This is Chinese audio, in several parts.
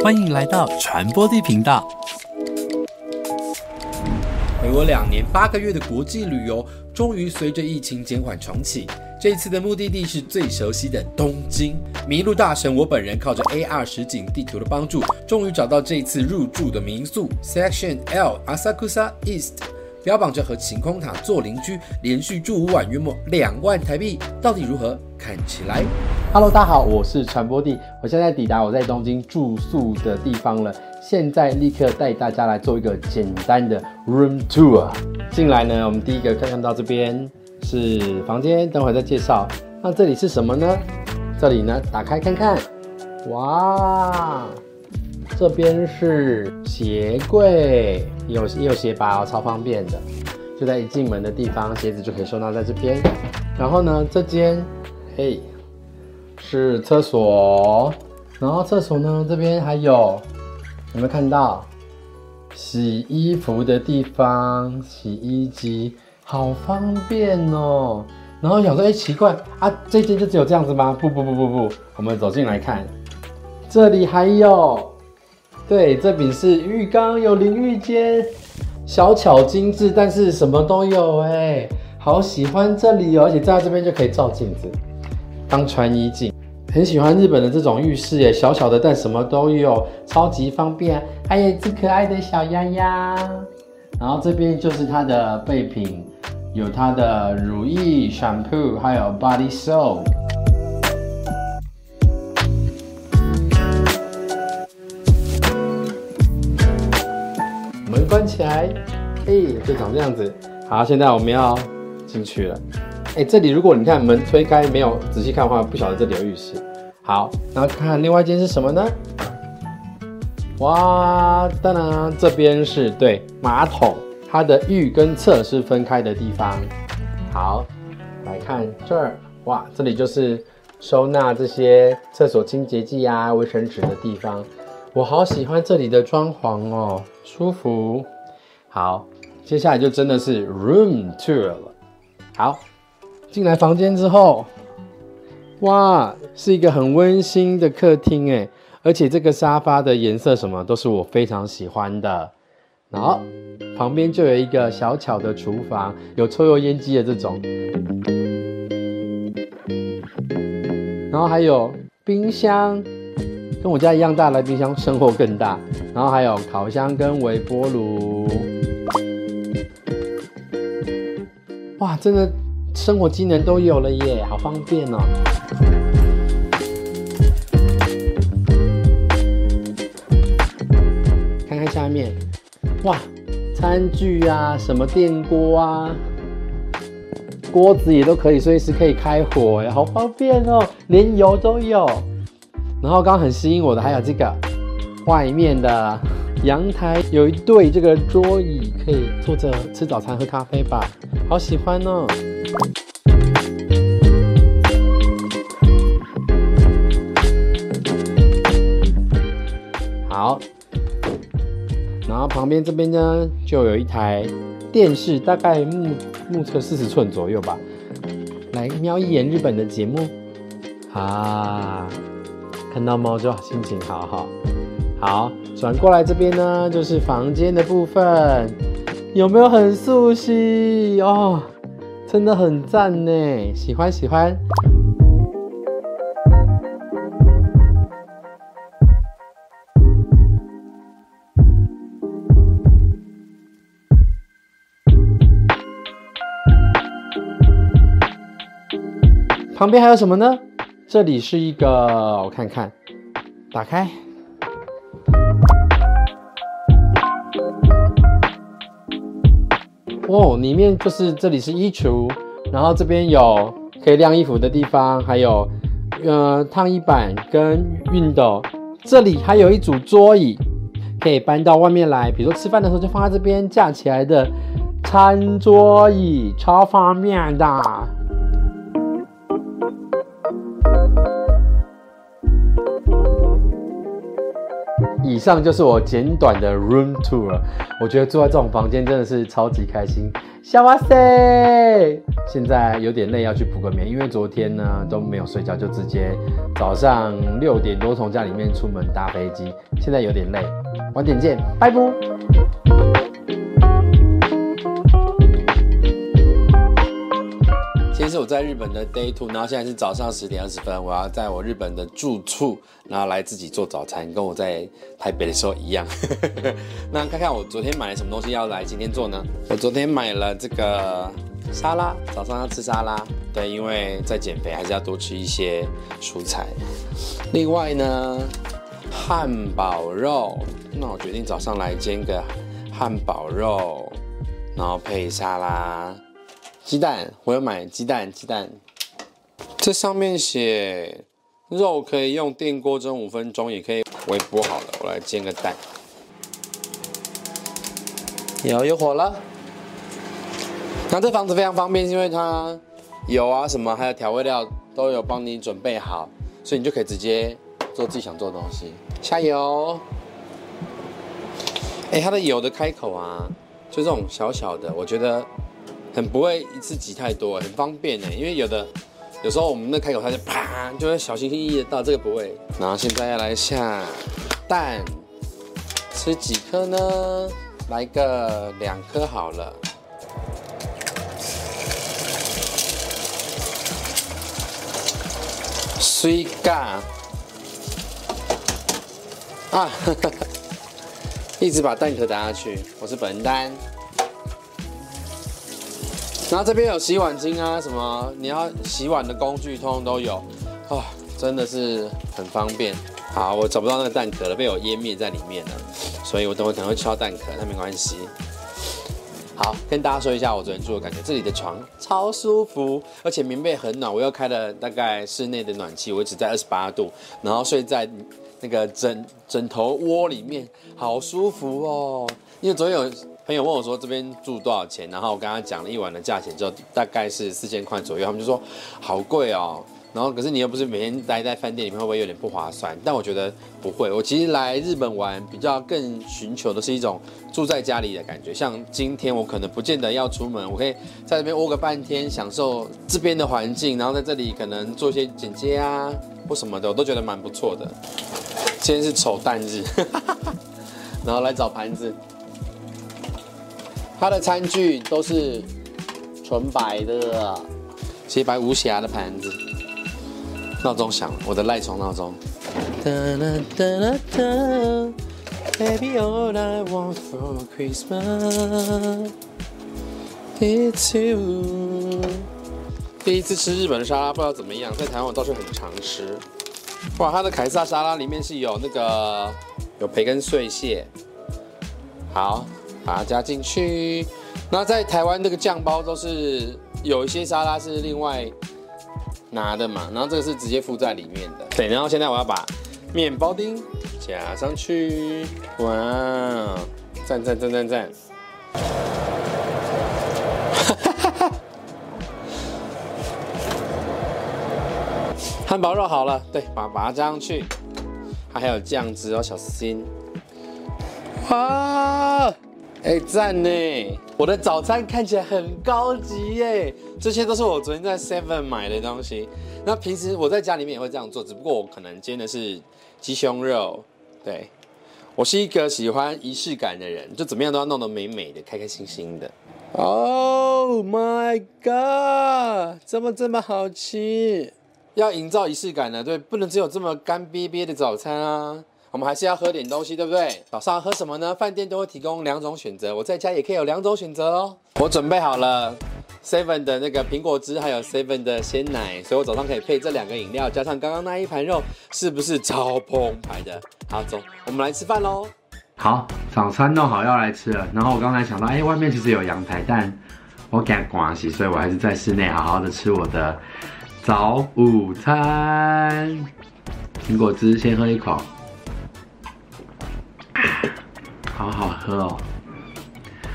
欢迎来到传播地频道。陪我两年八个月的国际旅游，终于随着疫情减缓重启。这次的目的地是最熟悉的东京。迷路大神我本人靠着 AR 实景地图的帮助，终于找到这次入住的民宿 Section L Asakusa East，标榜着和晴空塔做邻居，连续住五晚约莫两万台币，到底如何？看起来。Hello，大家好，我是传播帝，我现在抵达我在东京住宿的地方了。现在立刻带大家来做一个简单的 room tour。进来呢，我们第一个看到这边是房间，等会再介绍。那这里是什么呢？这里呢，打开看看，哇，这边是鞋柜，有也有鞋拔，超方便的。就在一进门的地方，鞋子就可以收纳在这边。然后呢，这间，嘿。是厕所，然后厕所呢这边还有有没有看到洗衣服的地方？洗衣机好方便哦。然后想说，哎、奇怪啊，这间就只有这样子吗？不不不不不，我们走进来看，这里还有，对，这边是浴缸，有淋浴间，小巧精致，但是什么都有哎，好喜欢这里哦，而且站在这边就可以照镜子。当穿衣镜，很喜欢日本的这种浴室耶，小小的但什么都有，超级方便。还有只可爱的小鸭鸭，然后这边就是它的备品，有它的乳液、shampoo，还有 body soap。关起来，嘿，就长这样子。好，现在我们要进去了。哎、这里如果你看门推开，没有仔细看的话，不晓得这里有浴室。好，然后看另外一间是什么呢？哇，当然，这边是对马桶，它的浴跟厕是分开的地方。好，来看这儿，哇，这里就是收纳这些厕所清洁剂啊、卫生纸的地方。我好喜欢这里的装潢哦，舒服。好，接下来就真的是 room tour 了。好。进来房间之后，哇，是一个很温馨的客厅哎，而且这个沙发的颜色什么都是我非常喜欢的。然后旁边就有一个小巧的厨房，有抽油烟机的这种，然后还有冰箱，跟我家一样大的冰箱，生活更大。然后还有烤箱跟微波炉，哇，真的。生活机能都有了耶，好方便哦。看看下面，哇，餐具啊，什么电锅啊，锅子也都可以，随时可以开火哎，好方便哦，连油都有。然后刚刚很吸引我的还有这个外面的阳台，有一对这个桌椅，可以坐着吃早餐、喝咖啡吧，好喜欢哦。好，然后旁边这边呢，就有一台电视，大概目目测四十寸左右吧。来瞄一眼日本的节目啊，看到猫就心情好好。好，转过来这边呢，就是房间的部分，有没有很熟悉哦？真的很赞呢，喜欢喜欢。旁边还有什么呢？这里是一个，我看看，打开。哦，里面就是这里是衣橱，然后这边有可以晾衣服的地方，还有呃烫衣板跟熨斗。这里还有一组桌椅，可以搬到外面来，比如说吃饭的时候就放在这边架起来的餐桌椅，超方便的。以上就是我简短的 room tour。我觉得住在这种房间真的是超级开心。小哇塞！现在有点累，要去补个眠，因为昨天呢都没有睡觉，就直接早上六点多从家里面出门搭飞机，现在有点累，晚点见，拜拜。我在日本的 day two，然后现在是早上十点二十分，我要在我日本的住处，然后来自己做早餐，跟我在台北的时候一样。那看看我昨天买了什么东西要来今天做呢？我昨天买了这个沙拉，早上要吃沙拉，对，因为在减肥还是要多吃一些蔬菜。另外呢，汉堡肉，那我决定早上来煎个汉堡肉，然后配沙拉。鸡蛋，我要买鸡蛋，鸡蛋。这上面写肉可以用电锅蒸五分钟，也可以微波好了。我来煎个蛋，有有火了。那这房子非常方便，因为它油啊什么，还有调味料都有帮你准备好，所以你就可以直接做自己想做的东西。下油。哎，它的油的开口啊，就这种小小的，我觉得。很不会一次挤太多，很方便呢。因为有的有时候我们那开口它就啪，就会小心翼翼的到这个不会。然后现在要来下蛋，吃几颗呢？来个两颗好了。水嘎啊！一直把蛋壳打下去。我是本丹。然后这边有洗碗巾啊，什么你要洗碗的工具，通通都有，啊，真的是很方便。好，我找不到那个蛋壳了，被我湮灭在里面了，所以我等会可能会敲蛋壳，那没关系。好，跟大家说一下我昨天住的感觉，这里的床超舒服，而且棉被很暖，我又开了大概室内的暖气，我一直在二十八度，然后睡在那个枕枕头窝里面，好舒服哦。因为昨天有。朋友问我说：“这边住多少钱？”然后我跟他讲了一晚的价钱，之后大概是四千块左右。他们就说：“好贵哦。”然后可是你又不是每天待在饭店里面，会不会有点不划算？但我觉得不会。我其实来日本玩，比较更寻求的是一种住在家里的感觉。像今天我可能不见得要出门，我可以在这边窝个半天，享受这边的环境，然后在这里可能做一些剪接啊或什么的，我都觉得蛮不错的。今天是丑蛋日，然后来找盘子。它的餐具都是纯白的，洁白无瑕的盘子。闹钟响了，我的赖床闹钟。Baby, all I want for Christmas is you。第一次吃日本的沙拉，不知道怎么样，在台湾我倒是很常吃。哇，它的凯撒沙拉里面是有那个有培根碎屑。好。把它加进去。那在台湾这个酱包都是有一些沙拉是另外拿的嘛，然后这个是直接附在里面的。对，然后现在我要把面包丁加上去。哇，赞赞赞赞赞！汉堡肉好了，对，把把它加上去。它还有酱汁哦，小心。哇！哎，赞呢！我的早餐看起来很高级耶，这些都是我昨天在 Seven 买的东西。那平时我在家里面也会这样做，只不过我可能煎的是鸡胸肉。对，我是一个喜欢仪式感的人，就怎么样都要弄得美美的、开开心心的。Oh my god，怎么这么好吃？要营造仪式感呢，对，不能只有这么干瘪瘪的早餐啊。我们还是要喝点东西，对不对？早上喝什么呢？饭店都会提供两种选择，我在家也可以有两种选择哦。我准备好了 Seven 的那个苹果汁，还有 Seven 的鲜奶，所以我早上可以配这两个饮料，加上刚刚那一盘肉，是不是超澎湃的？好，走，我们来吃饭喽。好，早餐弄好要来吃了。然后我刚才想到，哎，外面其实有阳台，但我赶关系，所以我还是在室内好好的吃我的早午餐。苹果汁先喝一口。好好喝哦。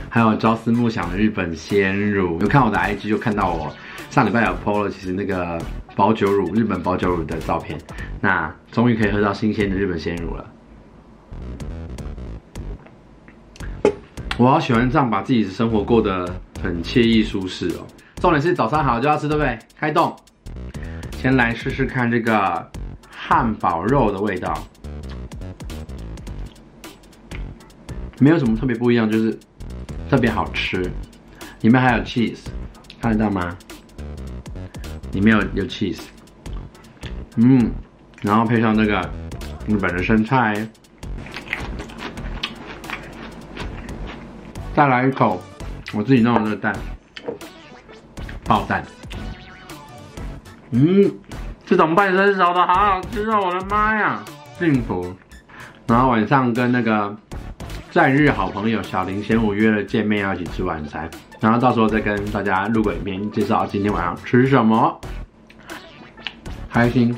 还有朝思暮想的日本鲜乳，有看我的 IG 就看到我上礼拜有 PO 了，其实那个保酒乳，日本保酒乳的照片。那终于可以喝到新鲜的日本鲜乳了。我好喜欢这样把自己的生活过得很惬意舒适哦。重点是早餐好就要吃，对不对？开动，先来试试看这个汉堡肉的味道。没有什么特别不一样，就是特别好吃。里面还有 cheese，看得到吗？里面有有 cheese，嗯，然后配上这个日本的生菜。再来一口，我自己弄的那个蛋，爆蛋。嗯，这种半生熟的好好吃哦！我的妈呀，幸福。然后晚上跟那个在日好朋友小林贤武约了见面，要一起吃晚餐。然后到时候再跟大家录个影片，介绍今天晚上吃什么。开心，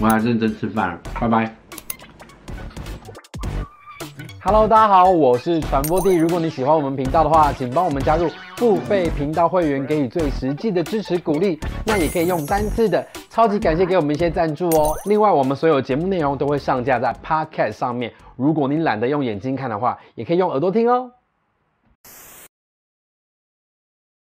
我要认真吃饭了，拜拜。Hello，大家好，我是传播帝。如果你喜欢我们频道的话，请帮我们加入付费频道会员，给予最实际的支持鼓励。那也可以用单次的，超级感谢给我们一些赞助哦。另外，我们所有节目内容都会上架在 Podcast 上面，如果你懒得用眼睛看的话，也可以用耳朵听哦。